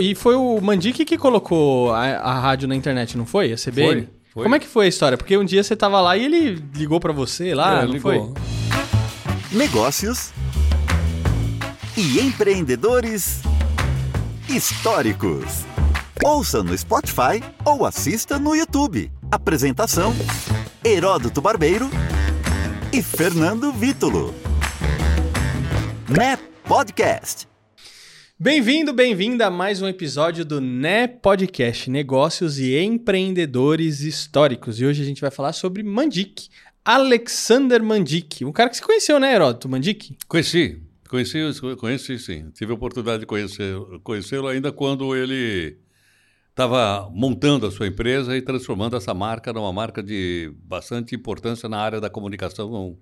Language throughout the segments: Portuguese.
E foi o Mandic que colocou a, a rádio na internet, não foi? A CBN? Foi, foi. Como é que foi a história? Porque um dia você tava lá e ele ligou pra você lá, É, não ligou. foi? negócios e empreendedores históricos. Ouça no Spotify ou assista no YouTube. Apresentação: Heródoto Barbeiro e Fernando Vítulo. Né Podcast. Bem-vindo, bem-vinda a mais um episódio do NE Podcast, Negócios e Empreendedores Históricos. E hoje a gente vai falar sobre Mandic, Alexander Mandic, um cara que se conheceu, né, Heródoto Mandic? Conheci, conheci, conheci sim. Tive a oportunidade de conhecê-lo ainda quando ele estava montando a sua empresa e transformando essa marca numa marca de bastante importância na área da comunicação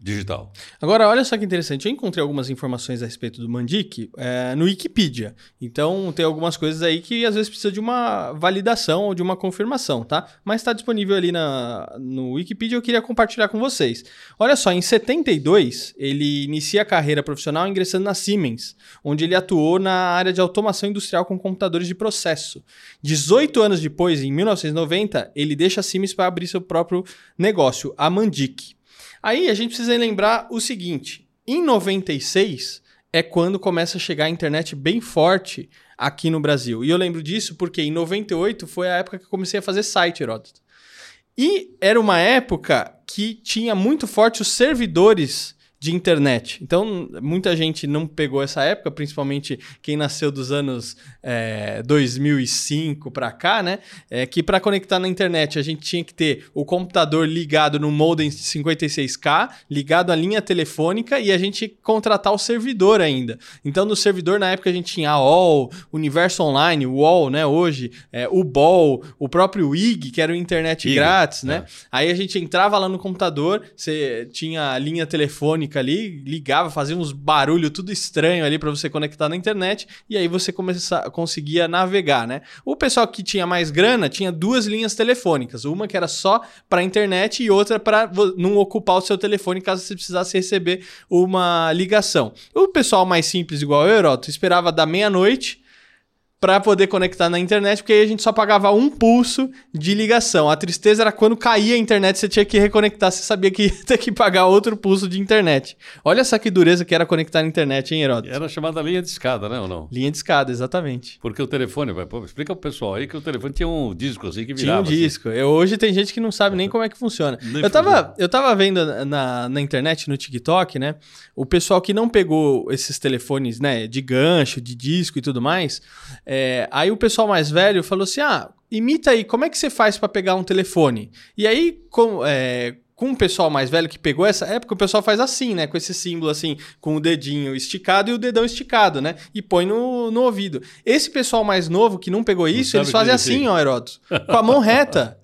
digital. Agora, olha só que interessante. Eu encontrei algumas informações a respeito do Mandic é, no Wikipedia. Então, tem algumas coisas aí que às vezes precisa de uma validação ou de uma confirmação, tá? Mas está disponível ali na, no Wikipedia. Eu queria compartilhar com vocês. Olha só, em 72, ele inicia a carreira profissional ingressando na Siemens, onde ele atuou na área de automação industrial com computadores de processo. 18 anos depois, em 1990, ele deixa a Siemens para abrir seu próprio negócio, a Mandic. Aí a gente precisa lembrar o seguinte: em 96 é quando começa a chegar a internet bem forte aqui no Brasil. E eu lembro disso porque em 98 foi a época que eu comecei a fazer site, Heródoto. E era uma época que tinha muito forte os servidores de internet. Então, muita gente não pegou essa época, principalmente quem nasceu dos anos é, 2005 para cá, né? É que para conectar na internet a gente tinha que ter o computador ligado no modem 56K, ligado à linha telefônica e a gente contratar o servidor ainda. Então, no servidor, na época, a gente tinha a OL, Universo Online, o UOL, né? Hoje, é, o BOL, o próprio IG, que era o internet IG, grátis, né? é. Aí a gente entrava lá no computador, você tinha a linha telefônica ali, ligava, fazia uns barulho tudo estranho ali para você conectar na internet e aí você começa, conseguia navegar, né? O pessoal que tinha mais grana tinha duas linhas telefônicas, uma que era só para internet e outra para não ocupar o seu telefone caso você precisasse receber uma ligação. O pessoal mais simples igual eu, Heroto, esperava da meia-noite para poder conectar na internet, porque aí a gente só pagava um pulso de ligação. A tristeza era quando caía a internet, você tinha que reconectar, você sabia que ia ter que pagar outro pulso de internet. Olha só que dureza que era conectar na internet, hein, Heródoto? Era chamada linha de escada, né ou não? Linha de escada, exatamente. Porque o telefone, vai, explica pro pessoal aí que o telefone tinha um disco assim que Tinha virava. um assim. disco. Eu, hoje tem gente que não sabe nem como é que funciona. Nem Eu tava, funciona. eu tava vendo na, na internet, no TikTok, né? O pessoal que não pegou esses telefones, né? De gancho, de disco e tudo mais. É, aí o pessoal mais velho falou assim: ah, imita aí, como é que você faz pra pegar um telefone? E aí, com, é, com o pessoal mais velho que pegou essa época, o pessoal faz assim, né? Com esse símbolo assim, com o dedinho esticado e o dedão esticado, né? E põe no, no ouvido. Esse pessoal mais novo que não pegou isso, eles fazem assim, ó, Heródoto, com a mão reta.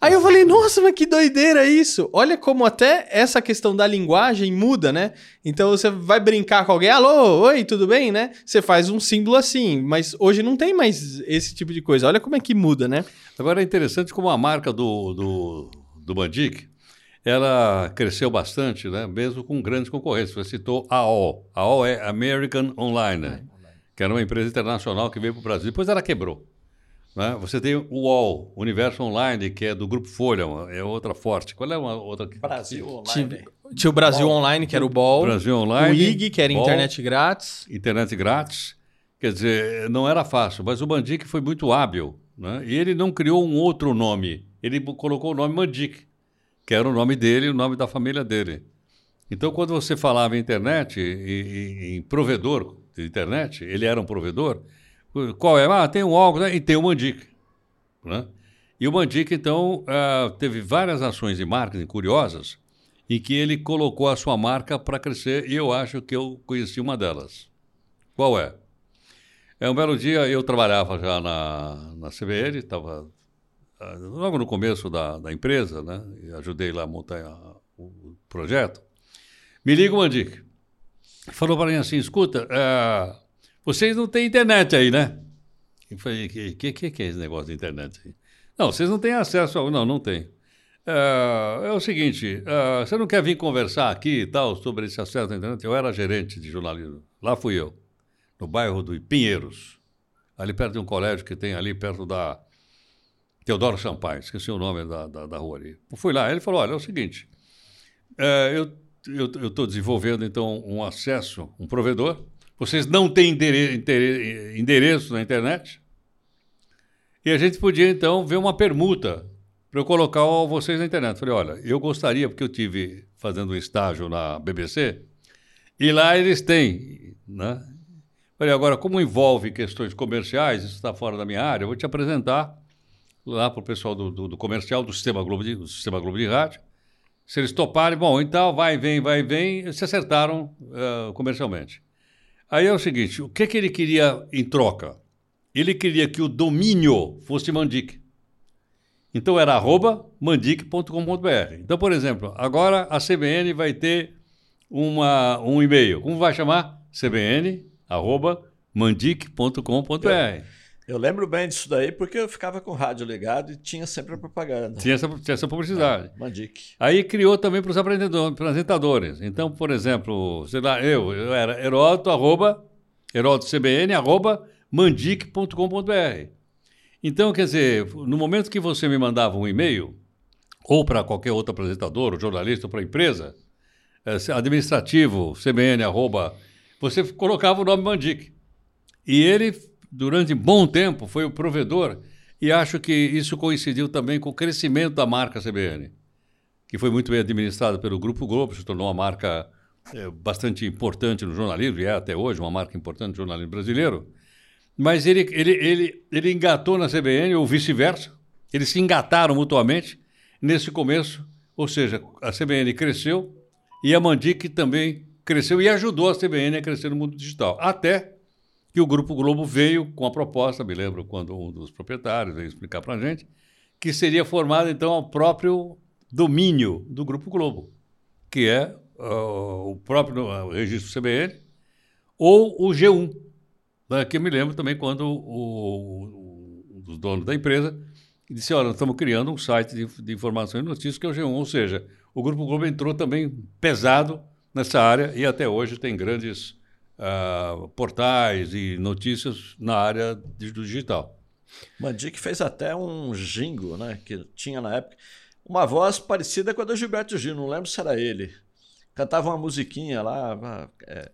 Aí eu falei, nossa, mas que doideira isso. Olha como até essa questão da linguagem muda, né? Então você vai brincar com alguém, alô, oi, tudo bem, né? Você faz um símbolo assim, mas hoje não tem mais esse tipo de coisa. Olha como é que muda, né? Agora é interessante como a marca do, do, do Bandic, ela cresceu bastante, né? mesmo com grandes concorrentes. Você citou a AOL. A AOL é American Online, né? que era uma empresa internacional que veio para o Brasil. Depois ela quebrou. Né? Você tem o UOL, Universo Online, que é do Grupo Folha, é outra forte. Qual é uma outra? Tinha, tinha o Brasil Online, que era o BOL. Brasil Online. O IG, que era BOL, internet grátis. internet grátis. Quer dizer, não era fácil, mas o Mandic foi muito hábil. Né? E ele não criou um outro nome. Ele colocou o nome Mandic, que era o nome dele e o nome da família dele. Então, quando você falava em internet, em provedor de internet, ele era um provedor. Qual é? Ah, tem um algo né? e tem o Mandic. Né? E o Mandic, então, ah, teve várias ações de marketing curiosas em que ele colocou a sua marca para crescer e eu acho que eu conheci uma delas. Qual é? É um belo dia, eu trabalhava já na, na CBN, estava ah, logo no começo da, da empresa, né? E ajudei lá a montar a- o projeto. Me liga o Mandic. Falou para mim assim, escuta, ah, vocês não têm internet aí, né? Eu falei, que, que, que que é esse negócio de internet aí? Não, vocês não têm acesso ao... Não, não tem. Ah, é o seguinte, ah, você não quer vir conversar aqui e tal sobre esse acesso à internet? Eu era gerente de jornalismo. Lá fui eu, no bairro do Pinheiros. ali perto de um colégio que tem ali perto da Teodoro Sampaio, esqueci o nome da, da, da rua ali. Eu fui lá, ele falou, olha, é o seguinte, é, eu estou desenvolvendo, então, um acesso, um provedor, vocês não têm endere endere endereço na internet, e a gente podia, então, ver uma permuta para eu colocar vocês na internet. Falei, olha, eu gostaria, porque eu tive fazendo um estágio na BBC, e lá eles têm, né? Falei, agora, como envolve questões comerciais, isso está fora da minha área, eu vou te apresentar lá para o pessoal do, do, do, comercial do Sistema Globo de, do Sistema Globo de Rádio. Se eles toparem, bom, então vai, vem, vai, vem, se acertaram uh, comercialmente. Aí é o seguinte, o que, que ele queria em troca? Ele queria que o domínio fosse Mandic. Então era arroba mandic.com.br. Então, por exemplo, agora a CBN vai ter uma, um e-mail. Como vai chamar? cbn arroba mandic.com.br. Eu lembro bem disso daí porque eu ficava com o rádio ligado e tinha sempre a propaganda. Tinha essa, tinha essa publicidade. É, Mandic. Aí criou também para os apresentadores. Então, por exemplo, sei lá, eu, eu era Heródoto, arroba, CBN, arroba, mandic.com.br. Então, quer dizer, no momento que você me mandava um e-mail, ou para qualquer outro apresentador, ou jornalista, ou para a empresa, é, administrativo, cbn, arroba, você colocava o nome Mandic. E ele, durante bom tempo, foi o provedor, e acho que isso coincidiu também com o crescimento da marca CBN, que foi muito bem administrada pelo Grupo Globo, se tornou uma marca é, bastante importante no jornalismo, e é até hoje uma marca importante no jornalismo brasileiro. Mas ele, ele, ele, ele engatou na CBN, ou vice-versa. Eles se engataram mutuamente nesse começo. Ou seja, a CBN cresceu e a Mandic também cresceu e ajudou a CBN a crescer no mundo digital. Até que o Grupo Globo veio com a proposta, me lembro quando um dos proprietários veio explicar para a gente, que seria formado então o próprio domínio do Grupo Globo, que é uh, o próprio uh, registro CBN ou o G1, Daqui eu me lembro também quando o, o, o dono da empresa disse: Olha, estamos criando um site de, de e notícias que é o G1. Ou seja, o Grupo Globo entrou também pesado nessa área e até hoje tem grandes uh, portais e notícias na área do digital. Mandic fez até um jingo, né? Que tinha na época. Uma voz parecida com a do Gilberto Gil, não lembro se era ele. Cantava uma musiquinha lá. É,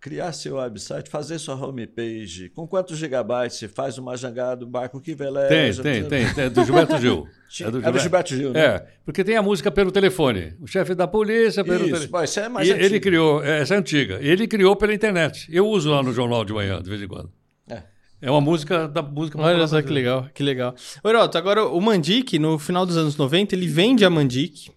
criar seu website, fazer sua homepage, com quantos gigabytes você faz uma jangada do barco que veleja? Tem, tem, tem, tem, é do Gilberto Gil. é, do Gilberto, é do Gilberto Gil, né? É, porque tem a música pelo telefone. O chefe da polícia pelo telefone. Isso, isso é mais e Ele criou, é, essa é antiga, ele criou pela internet. Eu uso lá no jornal de manhã, de vez em quando. É. É uma música da música Olha só que legal, que legal. Heroto, agora o Mandic, no final dos anos 90, ele vende a Mandic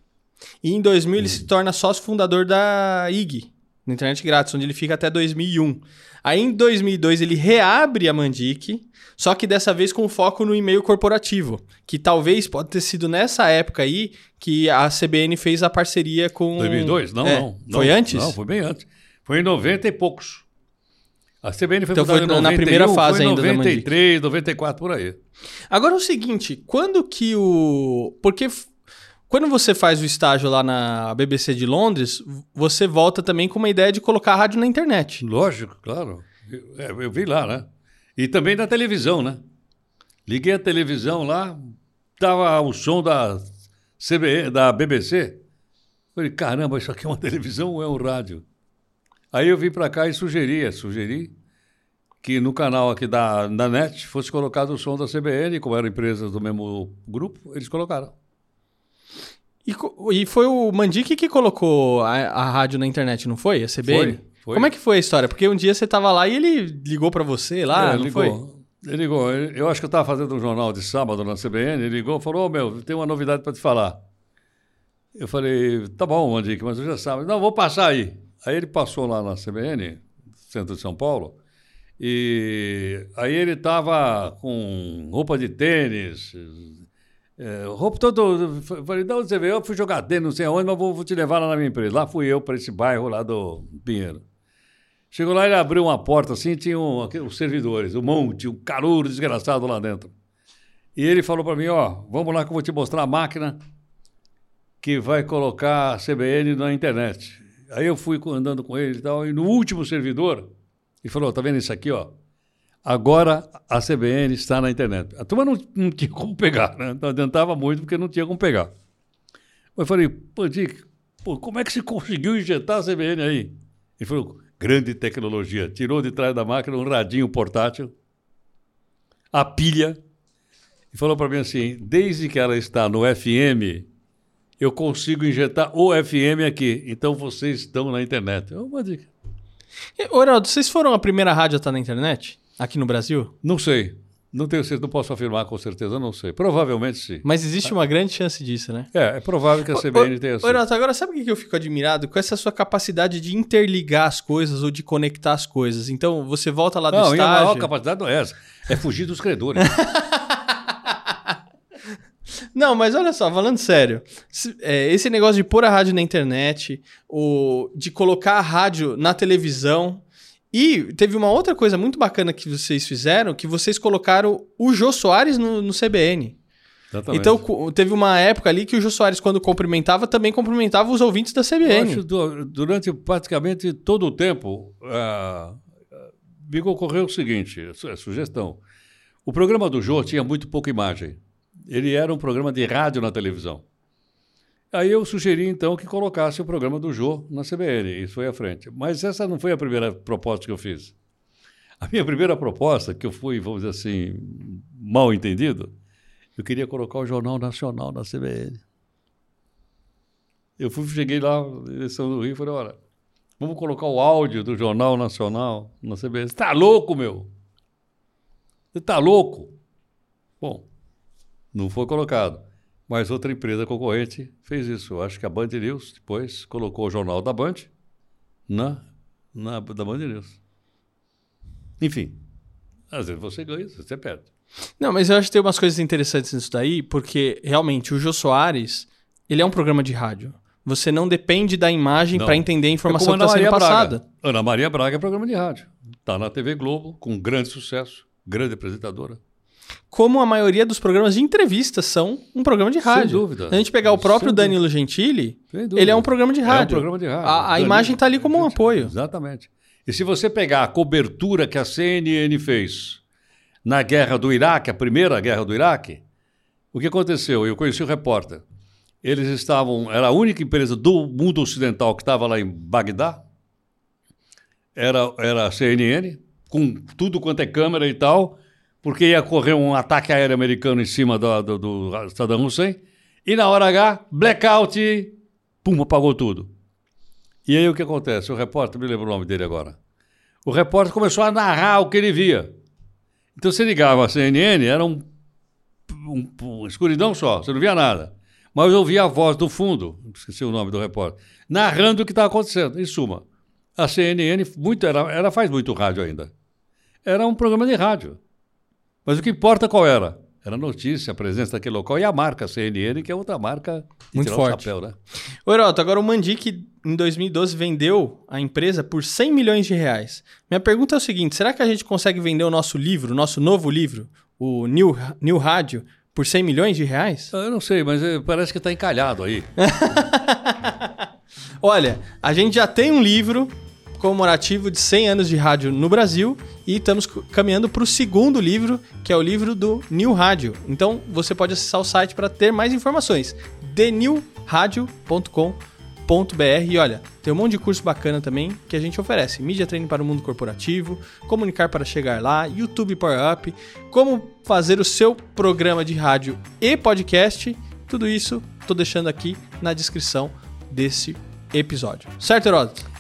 e em 2000 hum. ele se torna sócio fundador da IG, na internet grátis, onde ele fica até 2001. Aí em 2002 ele reabre a Mandic, só que dessa vez com foco no e-mail corporativo, que talvez pode ter sido nessa época aí que a CBN fez a parceria com 2002? Não, é. não, não. Foi antes? Não, foi bem antes. Foi em 90 e poucos. A CBN foi então foi na 91, primeira fase foi ainda 93, 94 por aí. Agora é o seguinte, quando que o porque quando você faz o estágio lá na BBC de Londres, você volta também com uma ideia de colocar a rádio na internet. Lógico, claro. Eu, é, eu vi lá, né? E também na televisão, né? Liguei a televisão lá, tava o som da, CBE, da BBC. Falei, caramba, isso aqui é uma televisão ou é um rádio? Aí eu vim para cá e sugeri, sugeri que no canal aqui da, da NET fosse colocado o som da CBN, como eram empresas do mesmo grupo, eles colocaram. E, e foi o Mandic que colocou a, a, rádio na internet, não foi? A CBN? Foi, foi. Como é que foi a história? Porque um dia você estava lá e ele ligou para você lá, é, não ligou. foi? Ele ligou. Eu acho que eu estava fazendo um jornal de sábado na CBN. Ele ligou e falou: Ô oh, meu, tem uma novidade para te falar. Eu falei: Tá bom, Mandic, mas eu já sabe. Não, vou passar aí. Aí ele passou lá na CBN, centro de São Paulo, e aí ele estava com roupa de tênis, é, todo. Falei, de você veio? Eu fui jogar dentro, não sei aonde, mas vou, vou te levar lá na minha empresa. Lá fui eu para esse bairro lá do Pinheiro. Chegou lá, ele abriu uma porta assim, tinha um, os servidores, um monte, um caruro desgraçado lá dentro. E ele falou para mim: Ó, vamos lá que eu vou te mostrar a máquina que vai colocar a CBN na internet. Aí eu fui andando com ele e tal, e no último servidor, ele falou: Tá vendo isso aqui, ó? Agora a CBN está na internet. A turma não, não tinha como pegar, né? Não adiantava muito porque não tinha como pegar. Eu falei, pô, Dick, pô, como é que você conseguiu injetar a CBN aí? Ele falou, grande tecnologia. Tirou de trás da máquina um radinho portátil, a pilha, e falou para mim assim: desde que ela está no FM, eu consigo injetar o FM aqui. Então vocês estão na internet. É uma dica. Oraldo, vocês foram a primeira rádio a estar na internet? Aqui no Brasil? Não sei. Não tenho certeza, não posso afirmar com certeza, não sei. Provavelmente sim. Mas existe uma grande chance disso, né? É, é provável que a CBN tenha sido. Renato, agora sabe o que eu fico admirado? Com essa sua capacidade de interligar as coisas ou de conectar as coisas. Então, você volta lá do não, estágio... Não, a maior capacidade não é essa. É fugir dos credores. Não, mas olha só, falando sério, é, esse negócio de pôr a rádio na internet, o, de colocar a rádio na televisão. E teve uma outra coisa muito bacana que vocês fizeram, que vocês colocaram o Jô Soares no, no CBN. Exatamente. Então, teve uma época ali que o Jô Soares, quando cumprimentava, também cumprimentava os ouvintes da CBN. Eu acho, durante praticamente todo o tempo, uh, me ocorreu o seguinte, a sugestão. O programa do Jô tinha muito pouca imagem ele era um programa de rádio na televisão. Aí eu sugeri, então, que colocasse o programa do Jô na CBN. Isso foi à frente. Mas essa não foi a primeira proposta que eu fiz. A minha primeira proposta, que eu fui, vamos dizer assim, mal entendido, eu queria colocar o Jornal Nacional na CBN. Eu fui, cheguei lá, direção do Rio, e falei, olha, vamos colocar o áudio do Jornal Nacional na CBN. Você está louco, meu? Você está louco? Bom, não foi colocado. Mas outra empresa concorrente fez isso. Eu acho que a Band News depois colocou o jornal da Band na, na da Band News. Enfim, às vezes você ganha, você perde. Não, mas eu acho que tem umas coisas interessantes nisso daí, porque realmente o Jô Soares, ele é um programa de rádio. Você não depende da imagem para entender a informação é que está sendo passada. Braga. Ana Maria Braga é programa de rádio. Está na TV Globo, com grande sucesso, grande apresentadora como a maioria dos programas de entrevistas são um programa de rádio. Sem dúvida. a gente pegar o próprio Danilo. Gentili, ele é um programa de rádio. É um programa de rádio. A, a imagem está ali como um apoio. Exatamente. E se você pegar a cobertura que a CNN fez na guerra do Iraque, a primeira guerra do Iraque, o que aconteceu? Eu conheci o repórter. Eles estavam, era a única empresa do mundo ocidental que estava lá em Bagdá. Era, era a CNN, com tudo quanto é câmera e tal porque ia correr um ataque aéreo americano em cima do, do, do Saddam Hussein, e na hora H, blackout, pum, apagou tudo. E aí o que acontece? O repórter, me lembro o nome dele agora. O repórter começou a narrar o que ele via. Então você ligava a CNN, era um, um, um escuridão só, você não via nada. Mas eu ouvia a voz do fundo, esqueci o nome do repórter, narrando o que estava acontecendo. Em suma, a CNN muito, era, ela faz muito rádio ainda. Era um programa de rádio. Mas o que importa qual era? Era a notícia, a presença daquele local e a marca CNN, que é outra marca muito forte. Chapéu, né? Ô, Heroto, agora o Mandic em 2012 vendeu a empresa por 100 milhões de reais. Minha pergunta é o seguinte: será que a gente consegue vender o nosso livro, o nosso novo livro, o New, New Rádio, por 100 milhões de reais? Eu não sei, mas eh, parece que está encalhado aí. Olha, a gente já tem um livro comemorativo de 100 anos de rádio no Brasil e estamos caminhando para o segundo livro, que é o livro do New Rádio. Então você pode acessar o site para ter mais informações. thenewradio.com.br e olha, tem um monte de curso bacana também que a gente oferece. Mídia Training para o mundo corporativo, comunicar para chegar lá, YouTube Power Up, como fazer o seu programa de rádio e podcast. Tudo isso estou deixando aqui na descrição desse episódio. Certo, Heródoto?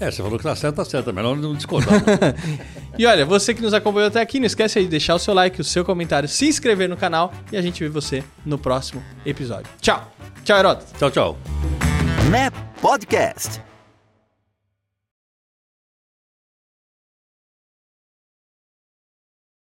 É, você falou que tá certo, tá certo. É melhor não discordar. e olha, você que nos acompanhou até aqui, não esquece aí de deixar o seu like, o seu comentário, se inscrever no canal e a gente vê você no próximo episódio. Tchau. Tchau, Heródoto. Tchau, tchau. NEP Podcast.